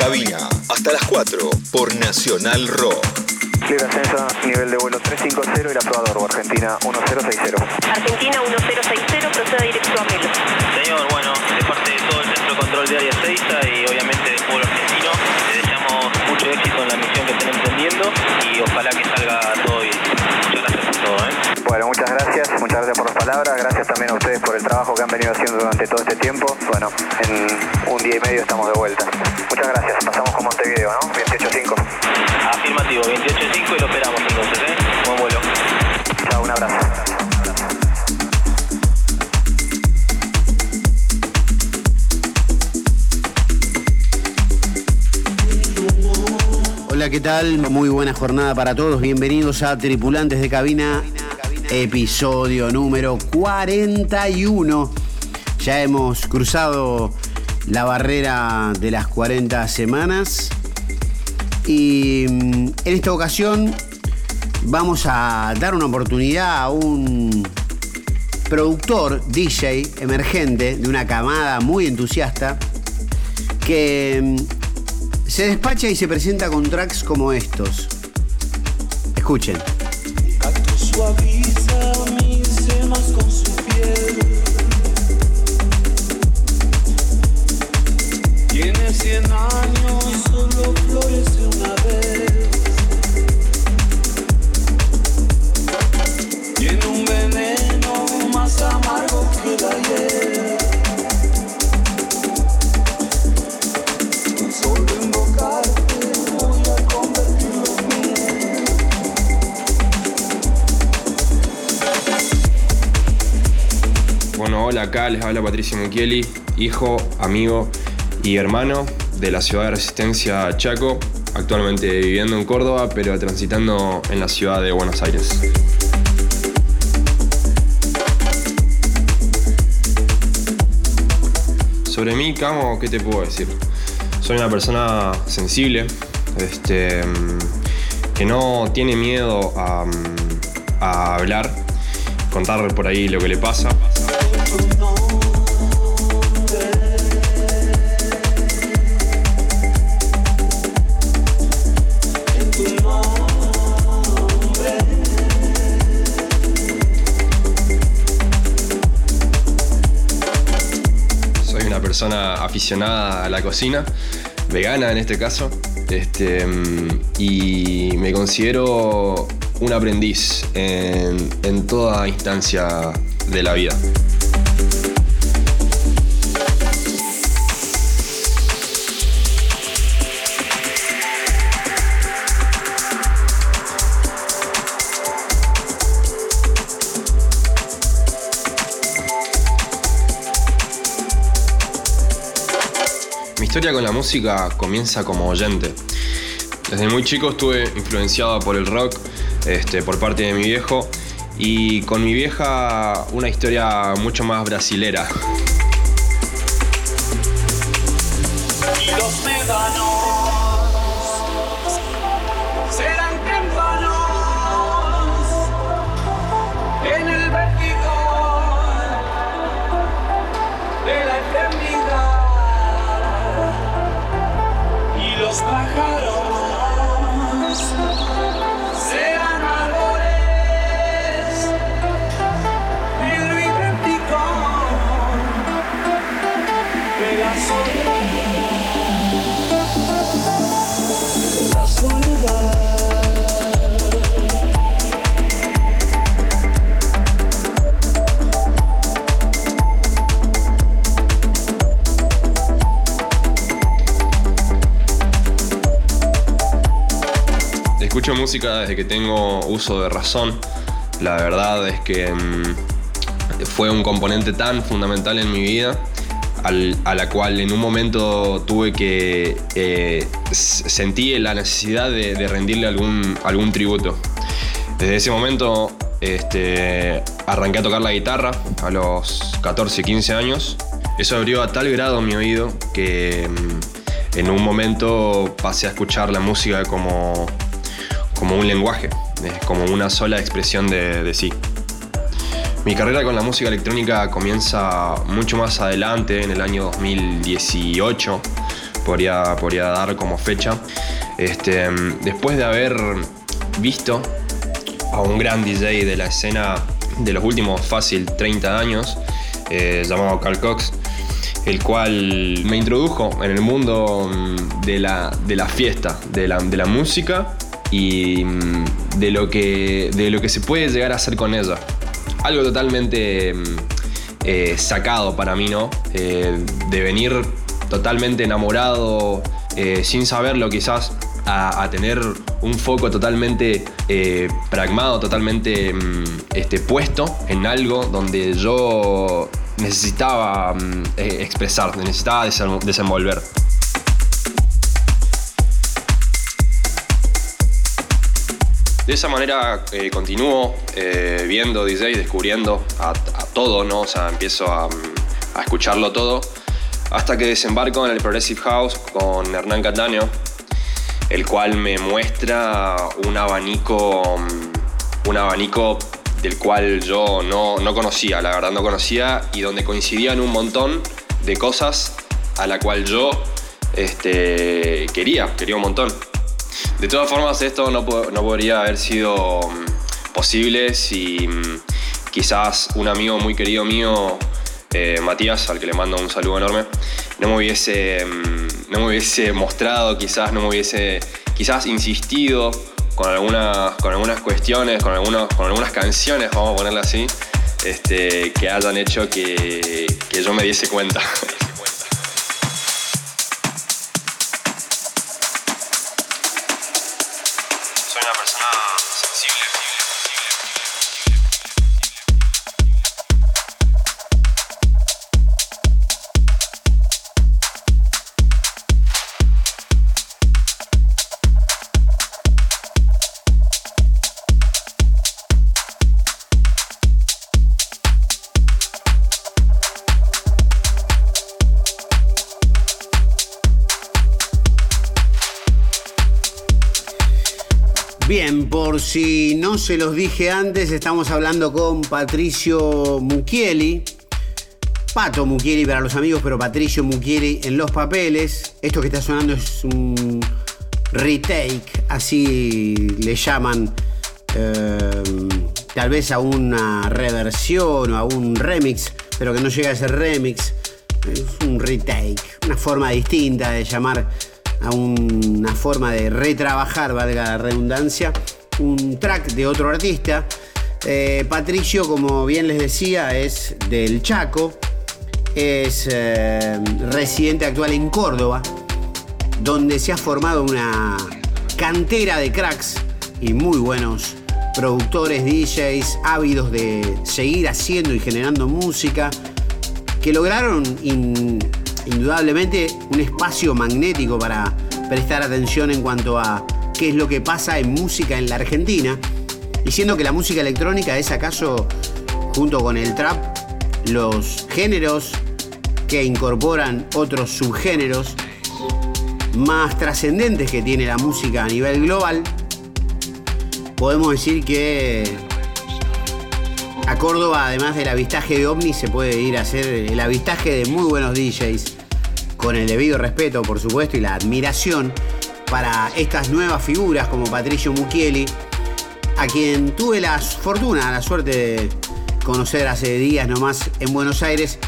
Cabina, hasta las 4 por Nacional Rock. Libre ascenso, nivel de vuelo 350 y la probador, Argentina 1060. Argentina 1060, procede directo a Melo. Gracias también a ustedes por el trabajo que han venido haciendo durante todo este tiempo. Bueno, en un día y medio estamos de vuelta. Muchas gracias, pasamos con Montevideo, ¿no? 28.5. Afirmativo, 28.5 y lo esperamos entonces, ¿eh? Buen vuelo. Chao, un abrazo. Hola, ¿qué tal? Muy buena jornada para todos. Bienvenidos a Tripulantes de Cabina, episodio número 41. Ya hemos cruzado la barrera de las 40 semanas y mm, en esta ocasión vamos a dar una oportunidad a un productor, DJ emergente de una camada muy entusiasta que mm, se despacha y se presenta con tracks como estos. Escuchen. sua visão. Acá les habla Patricio Mukieli, hijo, amigo y hermano de la ciudad de Resistencia Chaco, actualmente viviendo en Córdoba, pero transitando en la ciudad de Buenos Aires. Sobre mí, Camo, ¿qué te puedo decir? Soy una persona sensible, este, que no tiene miedo a hablar, contar por ahí lo que le pasa. Aficionada a la cocina, vegana en este caso, este, mm, y me considero un aprendiz en, en toda instancia de la vida. Historia con la música comienza como oyente. Desde muy chico estuve influenciado por el rock este, por parte de mi viejo y con mi vieja una historia mucho más brasilera. Desde que tengo uso de razón. La verdad es que mm, fue un componente tan fundamental en mi vida al- a la cual en un momento tuve que eh, sentí la necesidad de, de rendirle algún, algún tributo. Desde ese momento este, arranqué a tocar la guitarra a los 14, 15 años. Eso abrió a tal grado mi oído que mm, en un momento pasé a escuchar la música como, como un lenguaje, es como una sola expresión de, de sí. Mi carrera con la música electrónica comienza mucho más adelante, en el año 2018, podría, podría dar como fecha. Este, después de haber visto a un gran DJ de la escena de los últimos fácil 30 años, eh, llamado Carl Cox, el cual me introdujo en el mundo mm, de la, de la fiesta, de la, de la música y mm, de lo, que, de lo que se puede llegar a hacer con ella. Algo totalmente mm, eh, sacado para mí, ¿no? Eh, de venir totalmente enamorado, eh, sin saberlo quizás, a, tener un foco totalmente pragmado, totalmente este, puesto en algo donde yo necesitaba expresar, necesitaba desenvolver. De esa manera eh, continúo eh, viendo DJ, descubriendo a, todo, ¿no? O sea, empiezo a, escucharlo todo, hasta que desembarco en el Progressive House con Hernán Cataño, el cual me muestra un abanico, un abanico del cual yo no, no conocía, la verdad no conocía, y donde coincidían un montón de cosas a la cual yo este, quería, quería un montón. De todas formas, esto no, podría haber sido mm, posible si mm, quizás un amigo muy querido mío, eh, Matías, al que le mando un saludo enorme, no me hubiese, mm, no me hubiese mostrado, quizás no me hubiese, quizás insistido con algunas, con algunas cuestiones, con, con algunas canciones, vamos a ponerla así, este, que hayan hecho que, que yo me diese cuenta. se los dije antes, estamos hablando con Patricio Mucchieli. Pato Mucchieli para los amigos, pero Patricio Mucchieli en los papeles. Esto que está sonando es un retake, así le llaman. Eh, tal vez a una reversión o a un remix, pero que no llega a ser remix. Es un retake, una forma distinta de llamar a una forma de retrabajar, valga la redundancia, un track de otro artista. Eh, Patricio, como bien les decía, es del Chaco, es eh, residente actual en Córdoba, donde se ha formado una cantera de cracks y muy buenos productores, DJs, ávidos de seguir haciendo y generando música, que lograron indudablemente un espacio magnético para prestar atención en cuanto a qué es lo que pasa en música en la Argentina, diciendo que la música electrónica es acaso, junto con el trap, los géneros que incorporan otros subgéneros más trascendentes que tiene la música a nivel global, podemos decir que a Córdoba, además del avistaje de ovnis, se puede ir a hacer el avistaje de muy buenos DJs, con el debido respeto, por supuesto, y la admiración para estas nuevas figuras como Patricio Mucchieli, a quien tuve la fortuna, la suerte de conocer hace días nomás en Buenos Aires,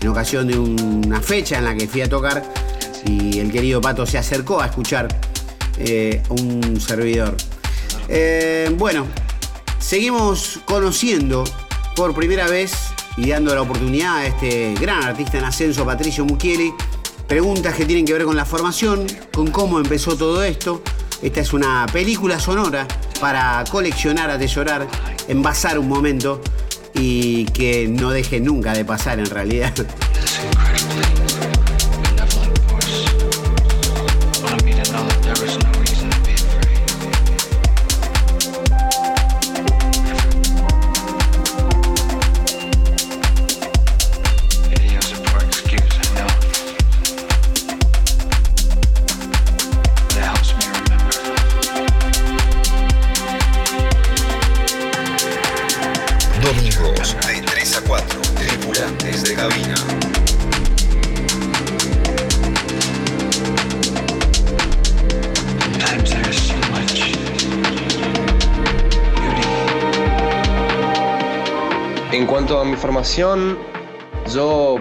en ocasión de una fecha en la que fui a tocar y el querido Pato se acercó a escuchar eh, un servidor. Eh, bueno, seguimos conociendo por primera vez y dando la oportunidad a este gran artista en ascenso, Patricio Mucchieli. Preguntas que tienen que ver con la formación, con cómo empezó todo esto. Esta es una película sonora para coleccionar, atesorar, envasar un momento y que no deje nunca de pasar en realidad. Formación yo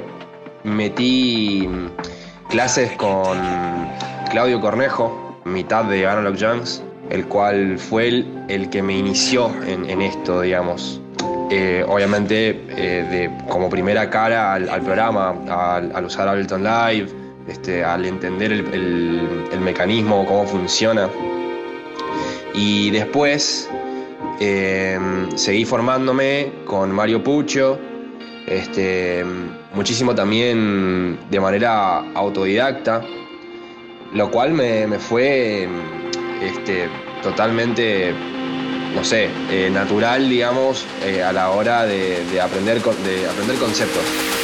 metí clases con Claudio Cornejo, mitad de Analog Junks, el cual fue el, el que me inició en, en esto, digamos. Eh, obviamente eh, de, como primera cara al, programa, al, usar Ableton Live, este, al entender el, el, mecanismo, cómo funciona. Y después eh, seguí formándome con Mario Pucho, este, muchísimo también de manera autodidacta, lo cual me, fue este, totalmente no sé, eh, natural, digamos, eh, a la hora de, aprender, de aprender conceptos.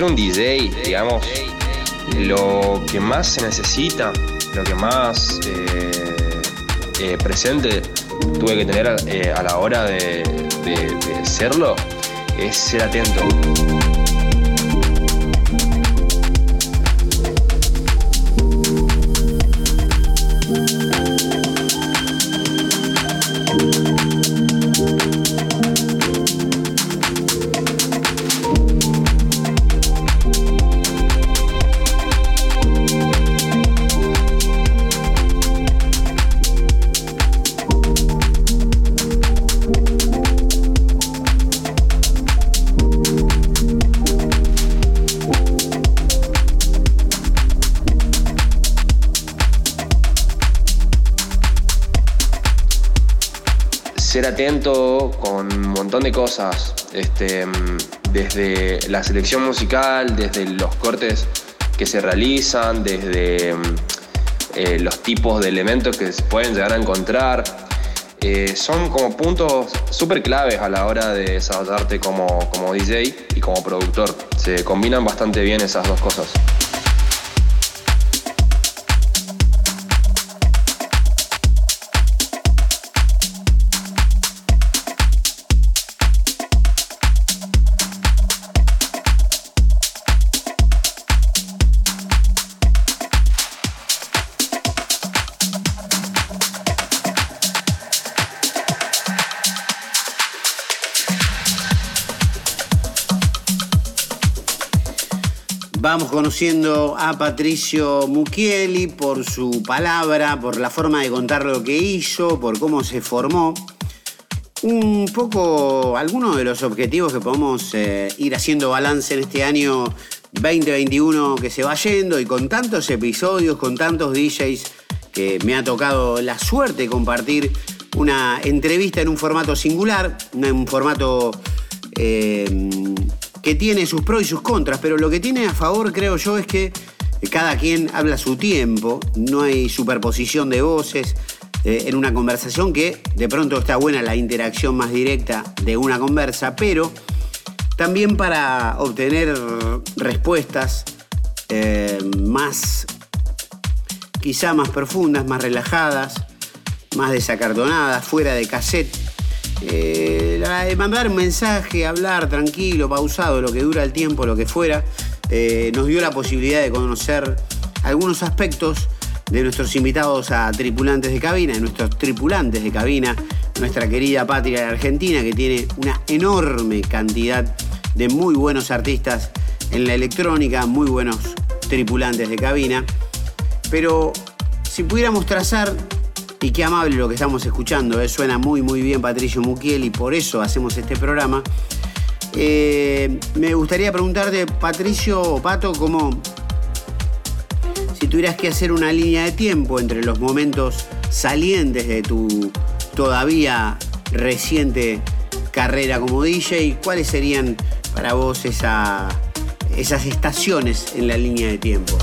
Ser un DJ, digamos, lo que más se necesita, lo que más eh, eh, presente tuve que tener eh, a la hora de, de, de serlo, es ser atento. Con un montón de cosas, este, desde la selección musical, desde los cortes que se realizan, desde eh, los tipos de elementos que se pueden llegar a encontrar. Eh, son como puntos súper claves a la hora de desarrollarte como, como DJ y como productor. Se combinan bastante bien esas dos cosas. Conociendo a Patricio Mucchieli por su palabra, por la forma de contar lo que hizo, por cómo se formó. Un poco algunos de los objetivos que podemos eh, ir haciendo balance en este año 2021 que se va yendo y con tantos episodios, con tantos DJs que me ha tocado la suerte de compartir una entrevista en un formato singular, en un formato eh, que tiene sus pros y sus contras, pero lo que tiene a favor, creo yo, es que cada quien habla su tiempo, no hay superposición de voces eh, en una conversación que de pronto está buena la interacción más directa de una conversa, pero también para obtener respuestas eh, más, quizá más profundas, más relajadas, más desacartonadas, fuera de cassette eh, mandar un mensaje, hablar tranquilo, pausado, lo que dura el tiempo, lo que fuera, eh, nos dio la posibilidad de conocer algunos aspectos de nuestros invitados a tripulantes de cabina, de nuestros tripulantes de cabina, nuestra querida patria de Argentina, que tiene una enorme cantidad de muy buenos artistas en la electrónica, muy buenos tripulantes de cabina. Pero si pudiéramos trazar y qué amable lo que estamos escuchando, ¿eh? suena muy muy bien Patricio Muquiel y por eso hacemos este programa. Eh, me gustaría preguntarte, Patricio o Pato, cómo si tuvieras que hacer una línea de tiempo entre los momentos salientes de tu todavía reciente carrera como DJ, ¿cuáles serían para vos esa, esas estaciones en la línea de tiempo?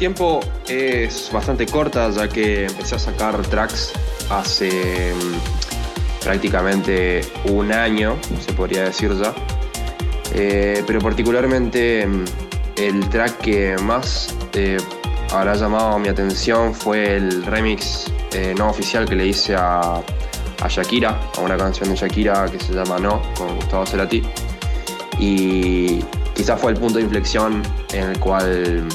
Tiempo es bastante corta ya que empecé a sacar tracks hace mm, prácticamente un año, se podría decir ya. Eh, pero particularmente mm, el track que más eh, habrá llamado mi atención fue el remix eh, no oficial que le hice a, a Shakira, a una canción de Shakira que se llama No, con Gustavo Cerati. Y quizás fue el punto de inflexión en el cual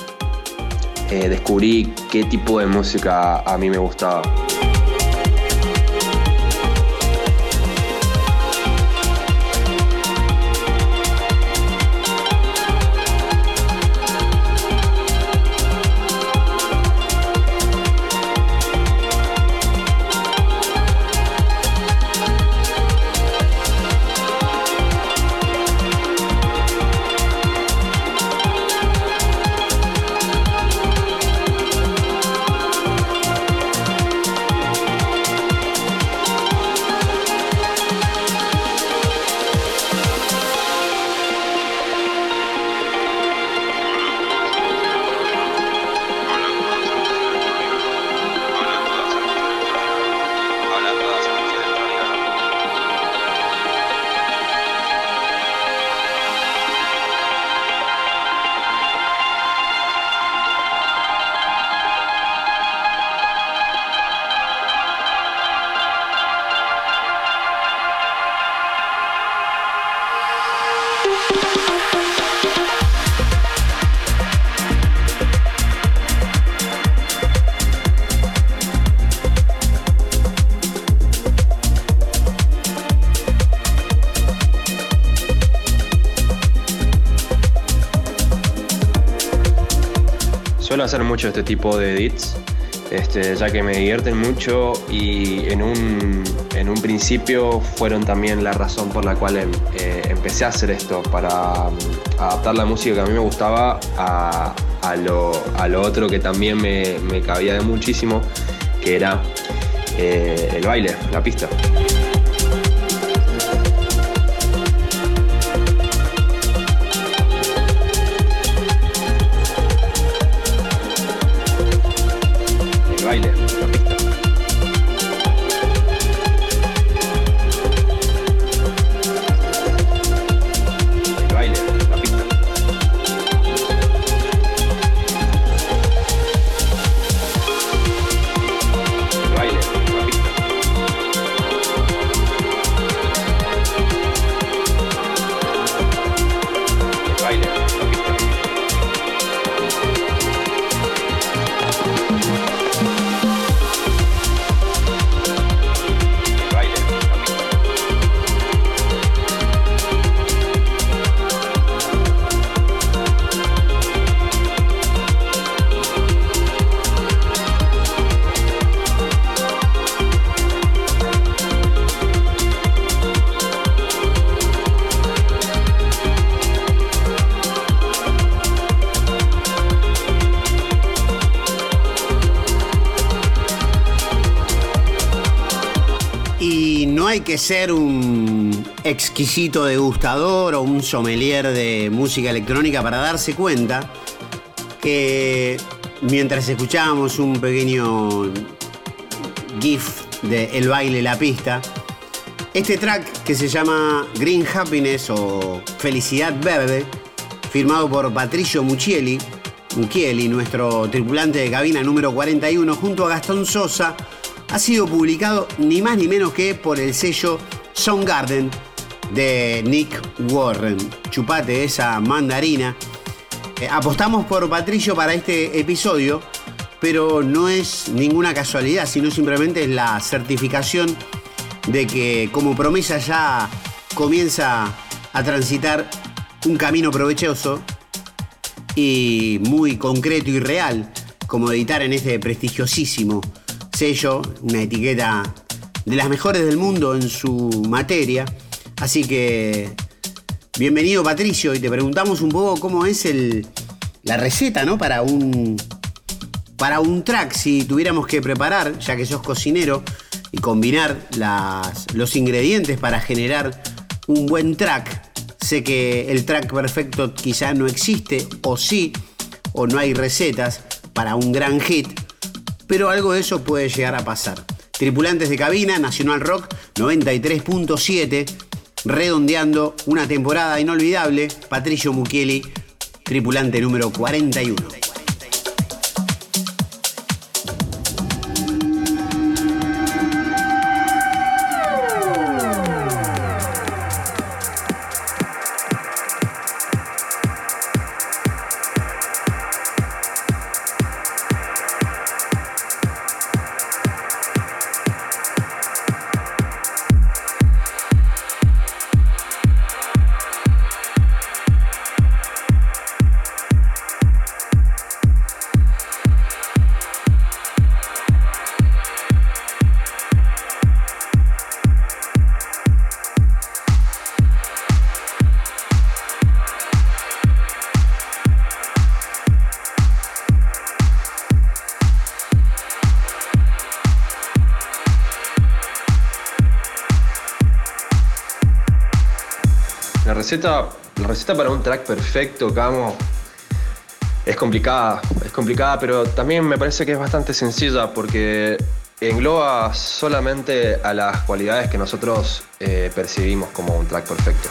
eh, descubrí qué tipo de música a mí me gustaba. Mucho este tipo de edits, este, ya que me divierten mucho y en un, en un principio fueron también la razón por la cual em- eh, empecé a hacer esto, para mm, adaptar la música que a mí me gustaba a, a lo, a lo otro que también me, me cabía de muchísimo, que era eh, el baile, la pista. Ser un exquisito degustador o un sommelier de música electrónica para darse cuenta que mientras escuchábamos un pequeño GIF de El baile, la pista, este track que se llama Green Happiness o Felicidad Verde, firmado por Patricio Muccieli, Muccieli, nuestro tripulante de cabina número 41, junto a Gastón Sosa, ha sido publicado ni más ni menos que por el sello Soundgarden de Nick Warren. Chupate esa mandarina. Eh, apostamos por Patricio para este episodio, pero no es ninguna casualidad, sino simplemente es la certificación de que como promesa ya comienza a transitar un camino provechoso y muy concreto y real, como editar en este prestigiosísimo sello, una etiqueta de las mejores del mundo en su materia. Así que, bienvenido Patricio, y te preguntamos un poco cómo es el, la receta, ¿no? Para un, para un track, si tuviéramos que preparar, ya que sos cocinero, y combinar las, los ingredientes para generar un buen track. Sé que el track perfecto quizá no existe, o sí, o no hay recetas para un gran hit, pero algo de eso puede llegar a pasar. Tripulantes de cabina, Nacional Rock 93.7, redondeando una temporada inolvidable, Patricio Mucchieli, tripulante número 41. La receta para un track perfecto, Camo, es complicada. Es complicada, pero también me parece que es bastante sencilla porque engloba solamente a las cualidades que nosotros eh, percibimos como un track perfecto.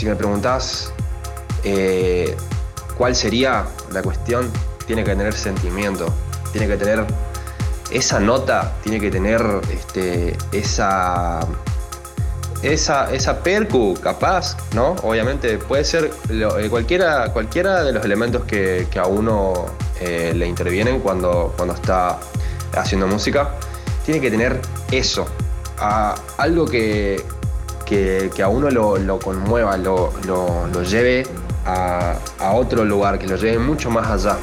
Si me preguntás eh, cuál sería la cuestión, tiene que tener sentimiento, tiene que tener esa nota, tiene que tener este, esa, esa, esa percu capaz, ¿no? Obviamente puede ser eh, cualquiera, cualquiera de los elementos que, a uno eh, le intervienen cuando, cuando está haciendo música, tiene que tener eso, algo que, que, a uno lo, conmueva, lo, lo- lleve a otro lugar, que lo lleve mucho más allá.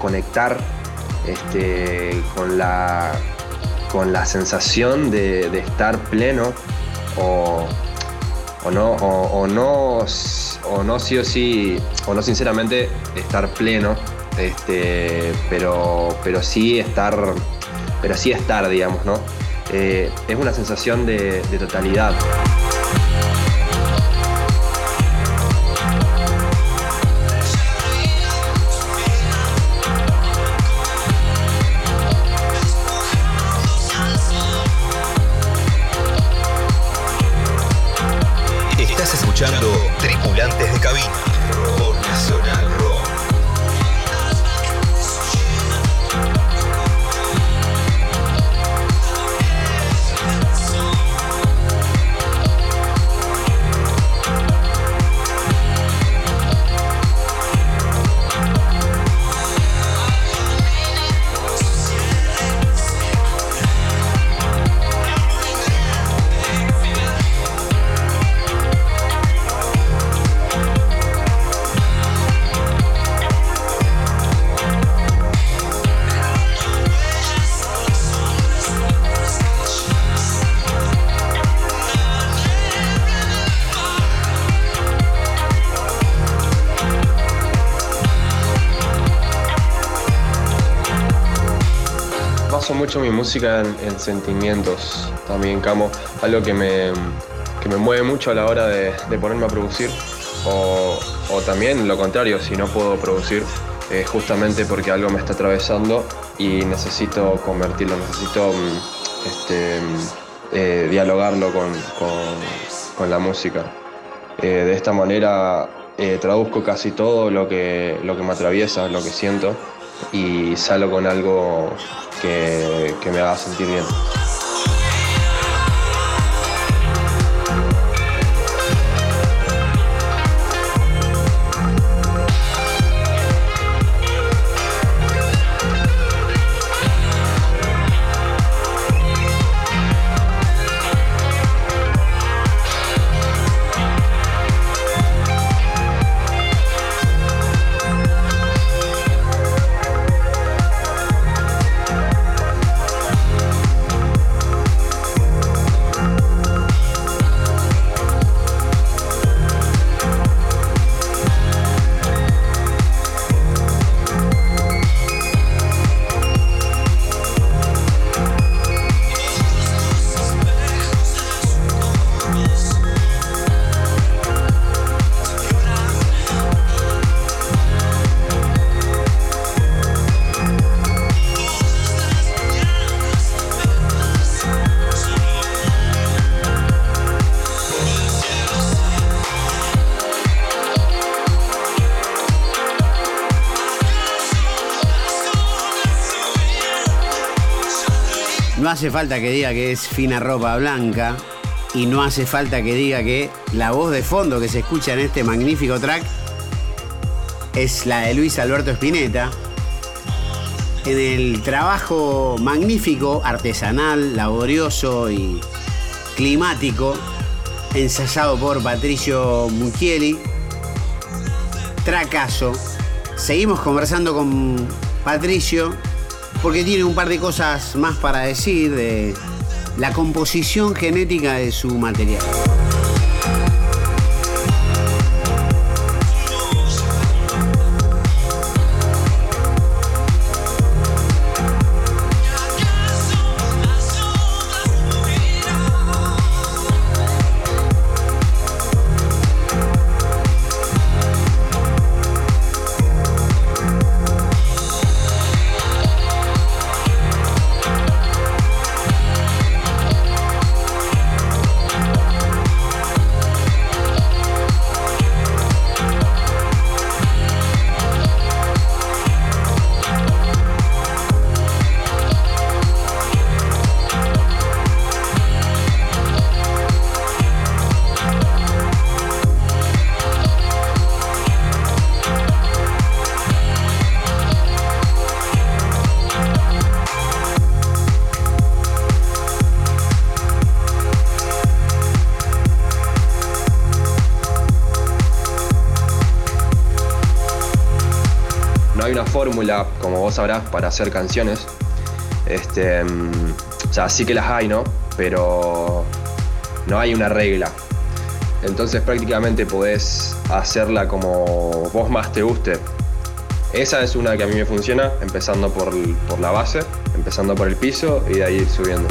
Conectar este, con, la, con la sensación de, estar pleno o, o no, o, no, o no sí o sí, o no sinceramente estar pleno, este, pero, pero sí estar, pero sí estar, digamos, ¿no? Eh, es una sensación de totalidad. Mucho mi música en, sentimientos también, Camo. Algo que me, que me mueve mucho a la hora de, ponerme a producir. O, también lo contrario, si no puedo producir, es justamente porque algo me está atravesando y necesito convertirlo, necesito mm, este, mm, eh, dialogarlo con, con, la música. Eh, de esta manera eh, traduzco casi todo lo que, lo que me atraviesa, lo que siento y salgo con algo que, que me haga sentir bien. No hace falta que diga que es fina ropa blanca y no hace falta que diga que la voz de fondo que se escucha en este magnífico track es la de Luis Alberto Spinetta. En el trabajo magnífico, artesanal, laborioso y climático, ensayado por Patricio Mucchieli. Tracaso. Seguimos conversando con Patricio porque tiene un par de cosas más para decir de la composición genética de su material. Para hacer canciones. Este, mm, o sea, sí que las hay, ¿no? Pero no hay una regla. Entonces prácticamente podés hacerla como vos más te guste. Esa es una que a mí me funciona, empezando por, por la base, empezando por el piso y de ahí subiendo.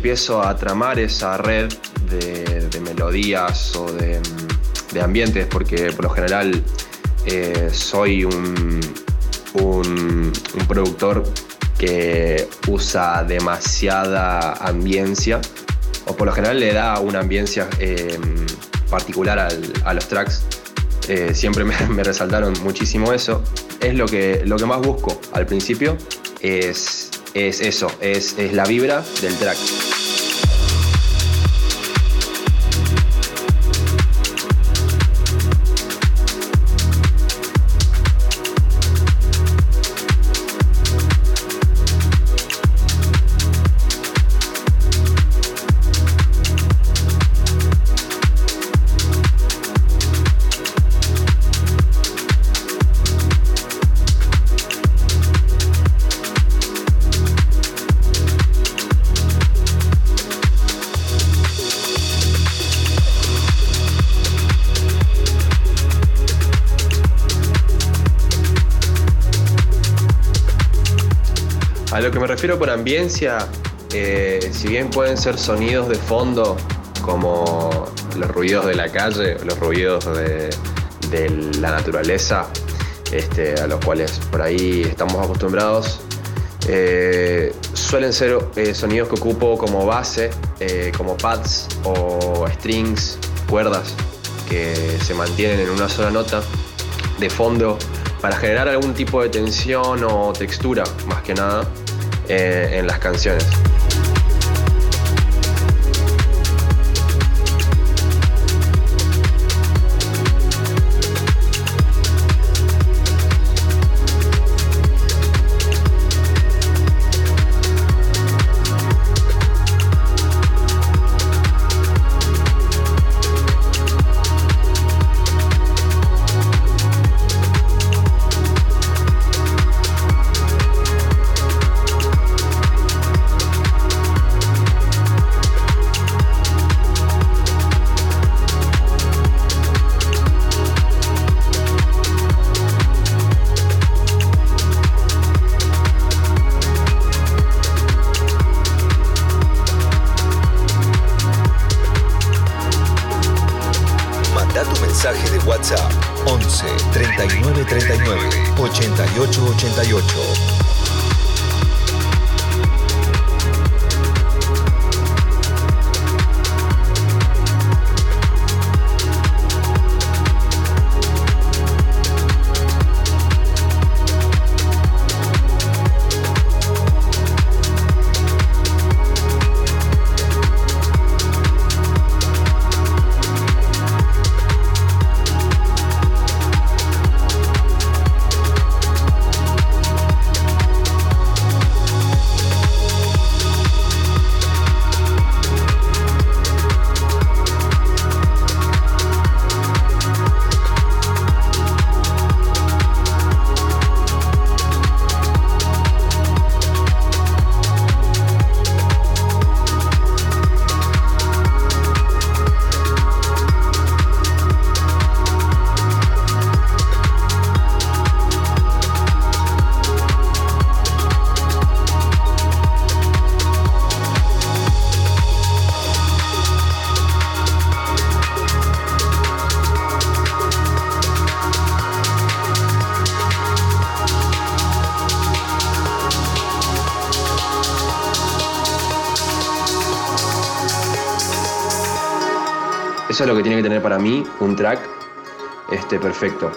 Empiezo a tramar esa red de, melodías o de, ambientes, porque por lo general eh, soy un, productor que usa demasiada ambiencia, o por lo general le da una ambiencia em, particular a los tracks. Eh, siempre me, me, resaltaron muchísimo eso. Es lo que, lo que más busco al principio, es es eso, es, es la vibra del track. Refiero por ambiència, eh, si bien pueden ser sonidos de fondo, como los ruidos de la calle, los ruidos de, la naturaleza, este, a los cuales por ahí estamos acostumbrados, eh, suelen ser eh, sonidos que ocupo como base, como pads o strings, cuerdas que se mantienen en una sola nota de fondo para generar algún tipo de tensión o textura, más que nada, en las canciones. Eso es lo que tiene que tener para mí un track este, perfecto.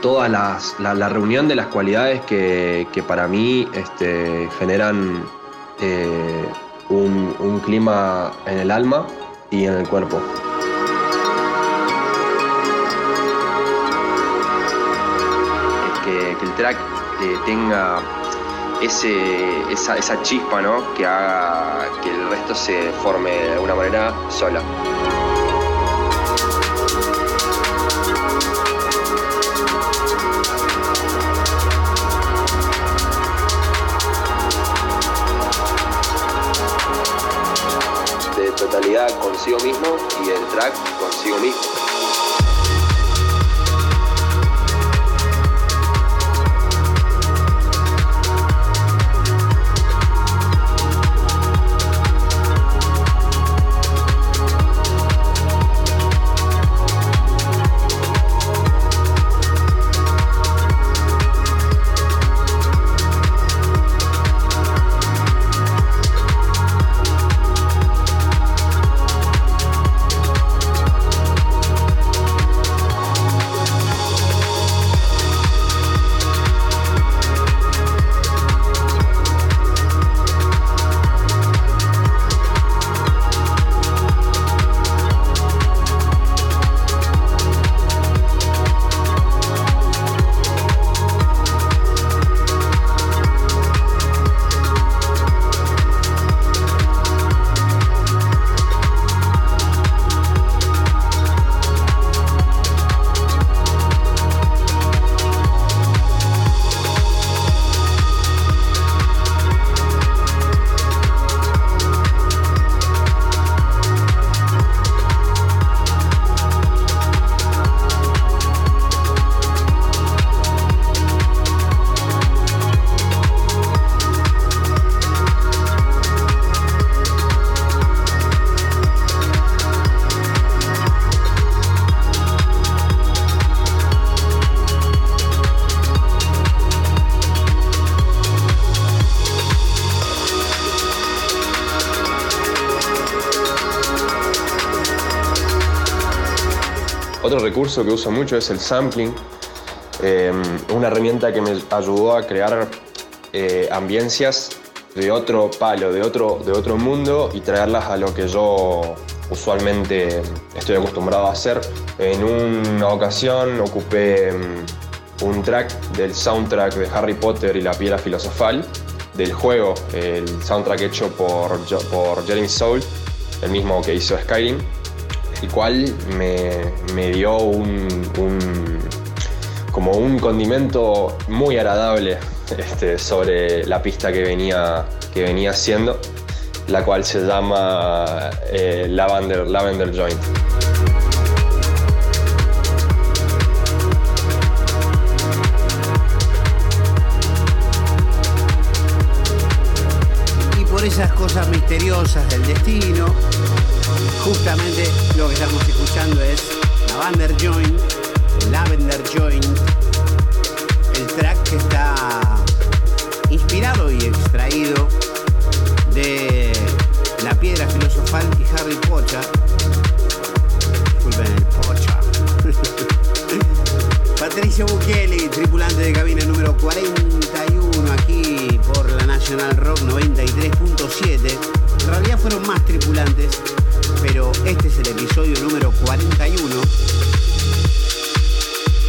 Toda la, reunión de las cualidades que, para mí este, generan eh, un, clima en el alma y en el cuerpo. Que, que el track eh, tenga ese, esa, chispa ¿no? que haga que el resto se forme de alguna manera sola. De totalidad consigo mismo y el track consigo mismo. Recurso que uso mucho es el sampling, eh, una herramienta que me ayudó a crear eh, ambiencias de otro palo, de otro, de otro mundo y traerlas a lo que yo usualmente estoy acostumbrado a hacer. En una ocasión ocupé mm, un track del soundtrack de Harry Potter y la piedra filosofal del juego, el soundtrack hecho por, por Jeremy Soul, el mismo que hizo Skyrim, el cual me, dio un, como un condimento muy agradable este, sobre la pista que venía, que venía haciendo, la cual se llama eh, Lavender Joint. Y por esas cosas misteriosas del destino, justamente lo que estamos escuchando es Lavender Joint, Lavender Joint, el track que está inspirado y extraído de La Piedra Filosofal y Harry Potter. Disculpen Pocha. Patricio Bukele, tripulante de cabina número 41 aquí por la National Rock 93.7. En realidad fueron más tripulantes, pero este es el episodio número 41.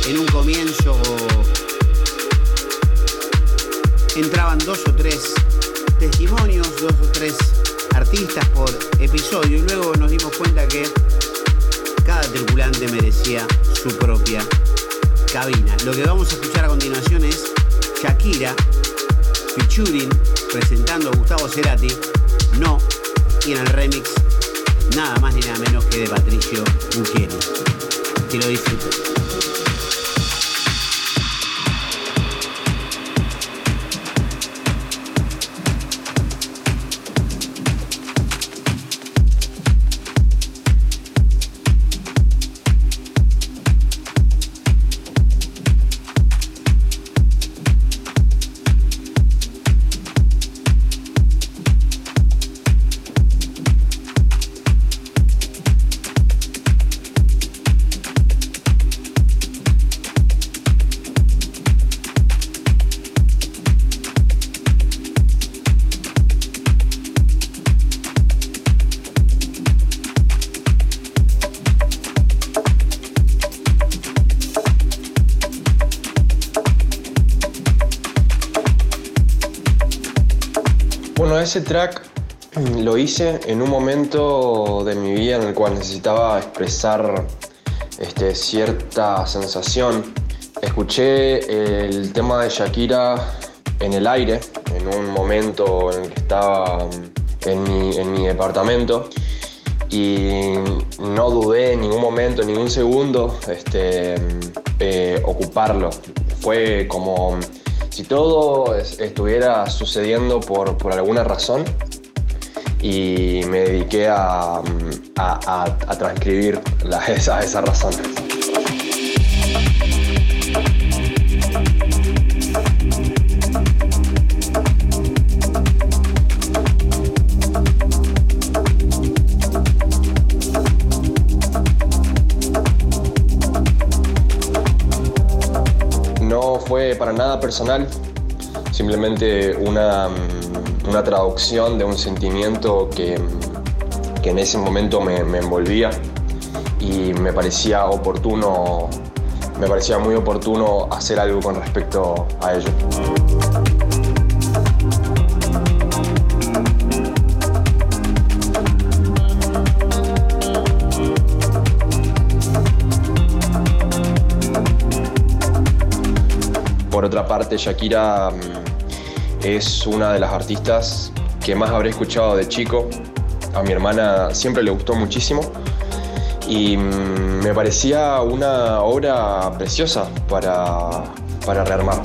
En un comienzo entraban dos o tres testimonios, dos o tres artistas por episodio y luego nos dimos cuenta que cada tripulante merecía su propia cabina. Lo que vamos a escuchar a continuación es Shakira featuring presentando a Gustavo Cerati, no, y en el remix nada más ni nada menos que de Patricio Bucheri. Que lo disfruten. Ese track lo hice en un momento de mi vida en el cual necesitaba expresar este, cierta sensación. Escuché el tema de Shakira en el aire, en un momento en el que estaba en mi, en mi departamento y no dudé en ningún momento, en ningún segundo, este, eh, ocuparlo. Fue como si todo es- estuviera sucediendo por, alguna razón y me dediqué a, a- a- transcribir esa, esa razón. Nada personal, simplemente una, mm, una traducción de un sentimiento que, que en ese momento me, me envolvía y me parecía oportuno, me parecía muy oportuno hacer algo con respecto a ello. Otra parte, Shakira mm, es una de las artistas que más habré escuchado de chico. A mi hermana siempre le gustó muchísimo y mm, me parecía una obra preciosa para, para rearmar.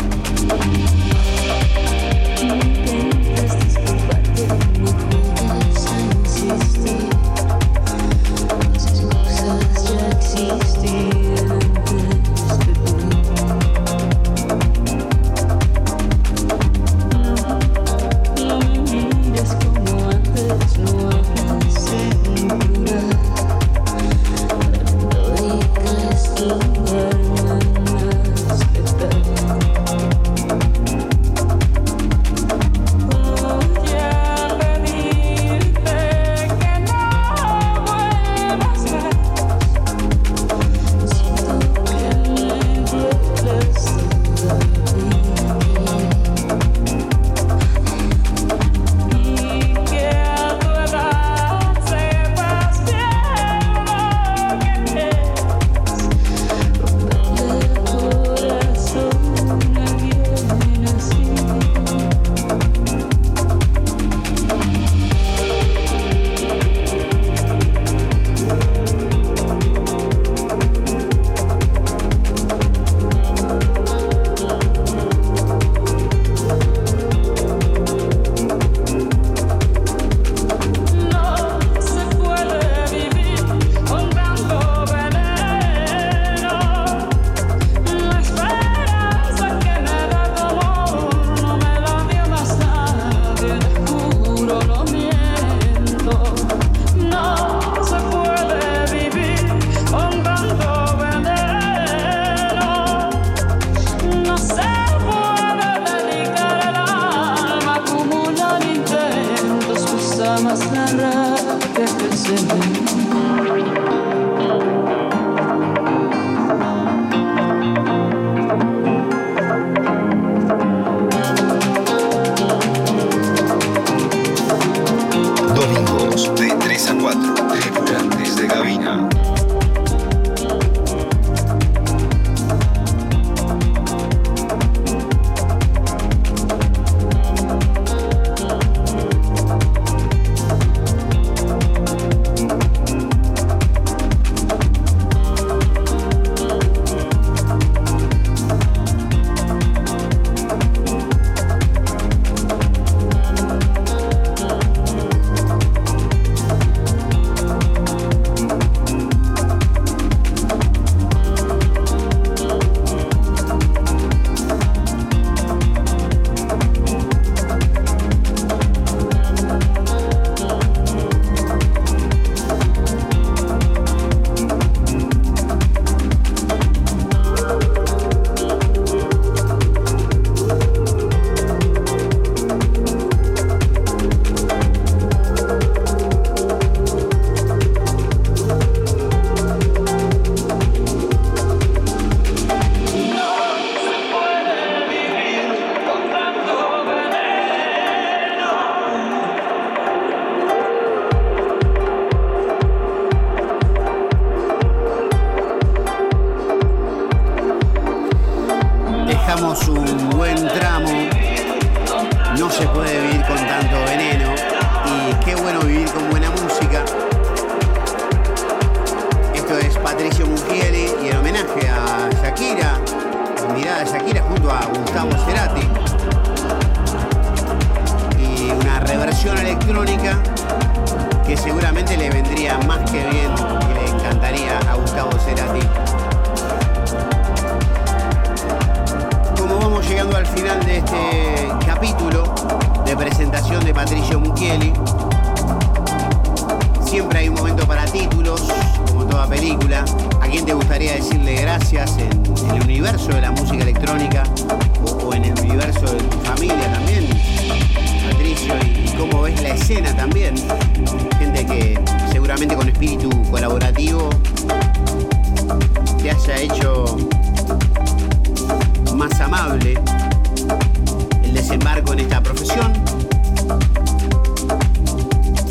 Profesión.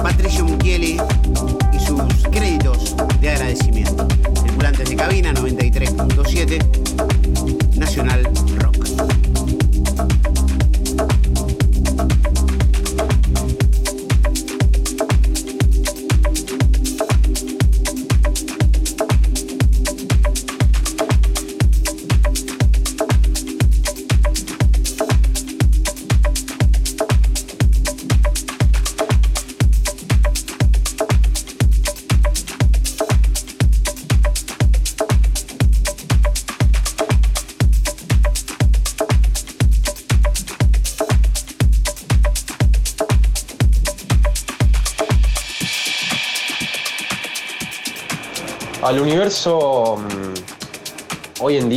Patricio Mucchieli y sus créditos de agradecimiento. Circulantes de cabina 93.7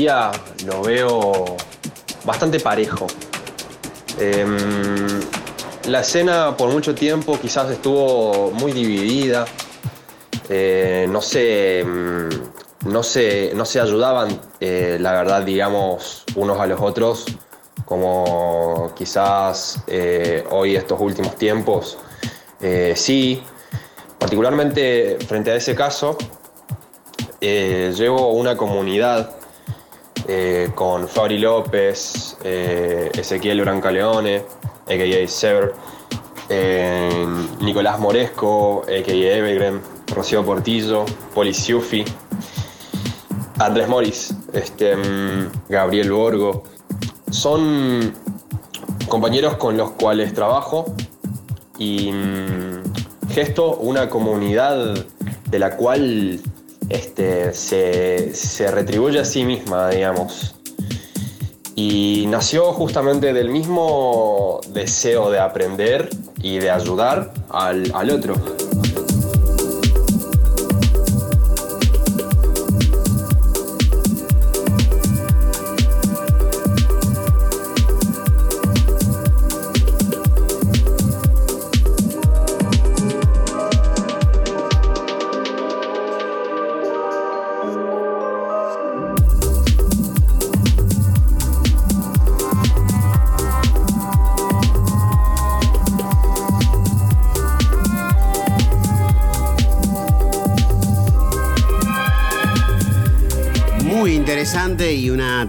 lo veo bastante parejo. Em, la escena por mucho tiempo quizás estuvo muy dividida. Eh, no se, mm, no se, no se ayudaban, eh, la verdad, digamos, unos a los otros, como quizás eh, hoy estos últimos tiempos. Sí, particularmente frente a ese caso, llevo una comunidad eh, con Fabri López, eh, Ezequiel Brancaleone, a.k.a. Sever, eh, Nicolás Moresco, a.k.a. Evergreen, Rocío Portillo, Poli Siufi, Andrés Moris, este, mm, Gabriel Borgo. Son compañeros con los cuales trabajo y mm, gesto una comunidad de la cual este, se, retribuye a sí misma, digamos. Y nació justamente del mismo deseo de aprender y de ayudar al otro.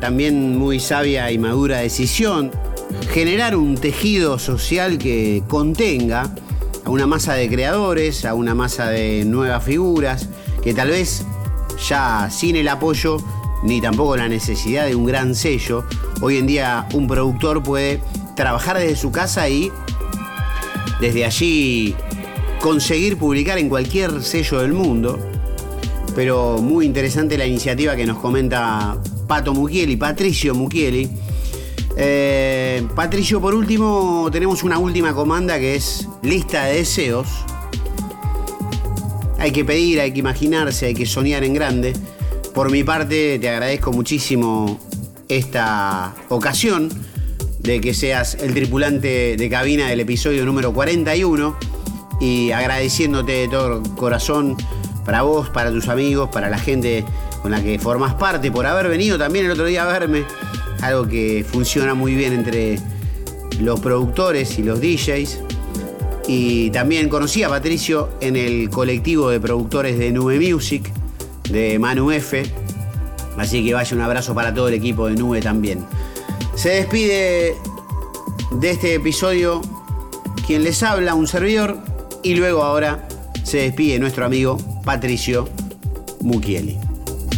También muy sabia y madura decisión. Generar un tejido social que contenga a una masa de creadores, a una masa de nuevas figuras, que tal vez ya sin el apoyo ni tampoco la necesidad de un gran sello, hoy en día un productor puede trabajar desde su casa y desde allí conseguir publicar en cualquier sello del mundo. Pero muy interesante la iniciativa que nos comenta Pato Mukieli, Patricio Mukieli. Eh, Patricio, por último, tenemos una última comanda que es lista de deseos. Hay que pedir, hay que imaginarse, hay que soñar en grande. Por mi parte, te agradezco muchísimo esta ocasión de que seas el tripulante de cabina del episodio número 41 y agradeciéndote de todo corazón para vos, para tus amigos, para la gente con la que formas parte, por haber venido también el otro día a verme, algo que funciona muy bien entre los productores y los DJs. Y también conocí a Patricio en el colectivo de productores de Nube Music, de Manu F. Así que vaya un abrazo para todo el equipo de Nube también. Se despide de este episodio quien les habla, un servidor, y luego ahora se despide nuestro amigo Patricio Mukieli.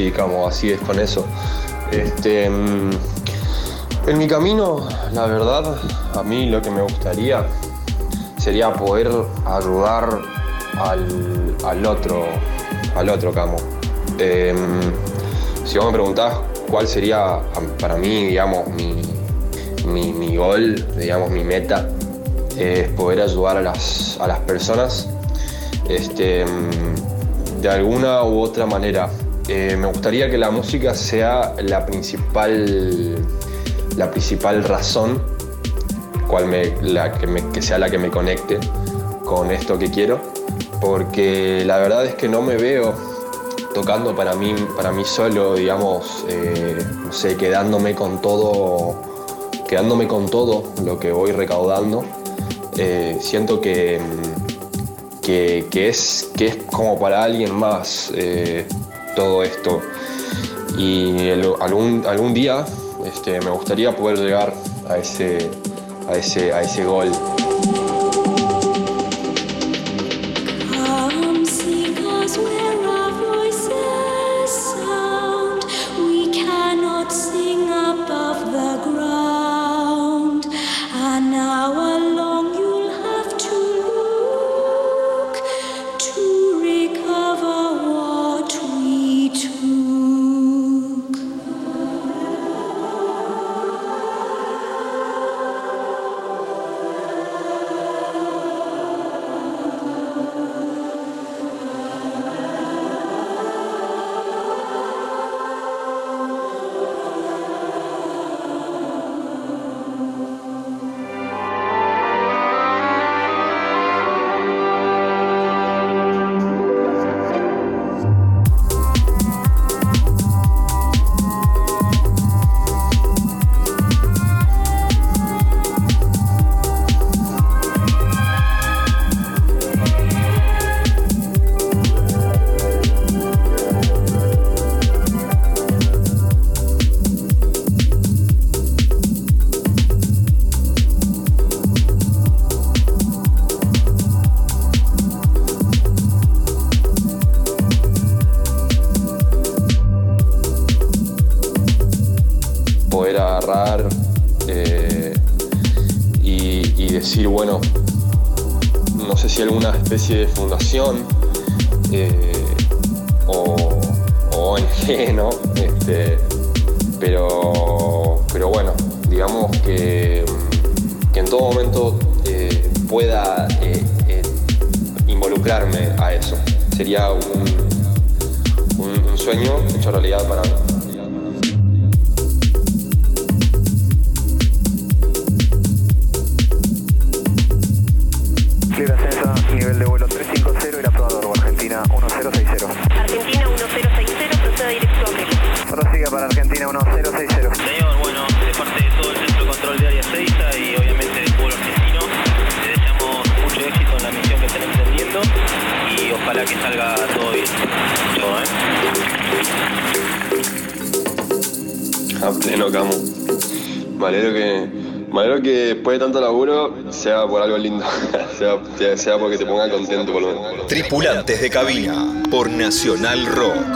Sí, sí, como así es con eso. Este, mm, en mi camino, la verdad, a mí lo que me gustaría sería poder ayudar al, al otro, al otro camo. Em, si vos me preguntás cuál sería para mí, digamos, mi, mi, mi gol, digamos, mi meta, es poder ayudar a las, a las personas este, mm, de alguna u otra manera. Eh, me gustaría que la música sea la principal, la principal razón, cual me, la que, sea la que me conecte con esto que quiero, porque la verdad es que no me veo tocando para mí, para mí solo, digamos, eh, no sé, quedándome con todo, quedándome con todo lo que voy recaudando. Eh, siento que, que, que es, que es como para alguien más eh, todo esto. Y algún, algún día este, me gustaría poder llegar a ese, a ese, a ese gol. por algo lindo, sea, sea porque te ponga contento por lo menos. Tripulantes de cabina por Nacional Rock.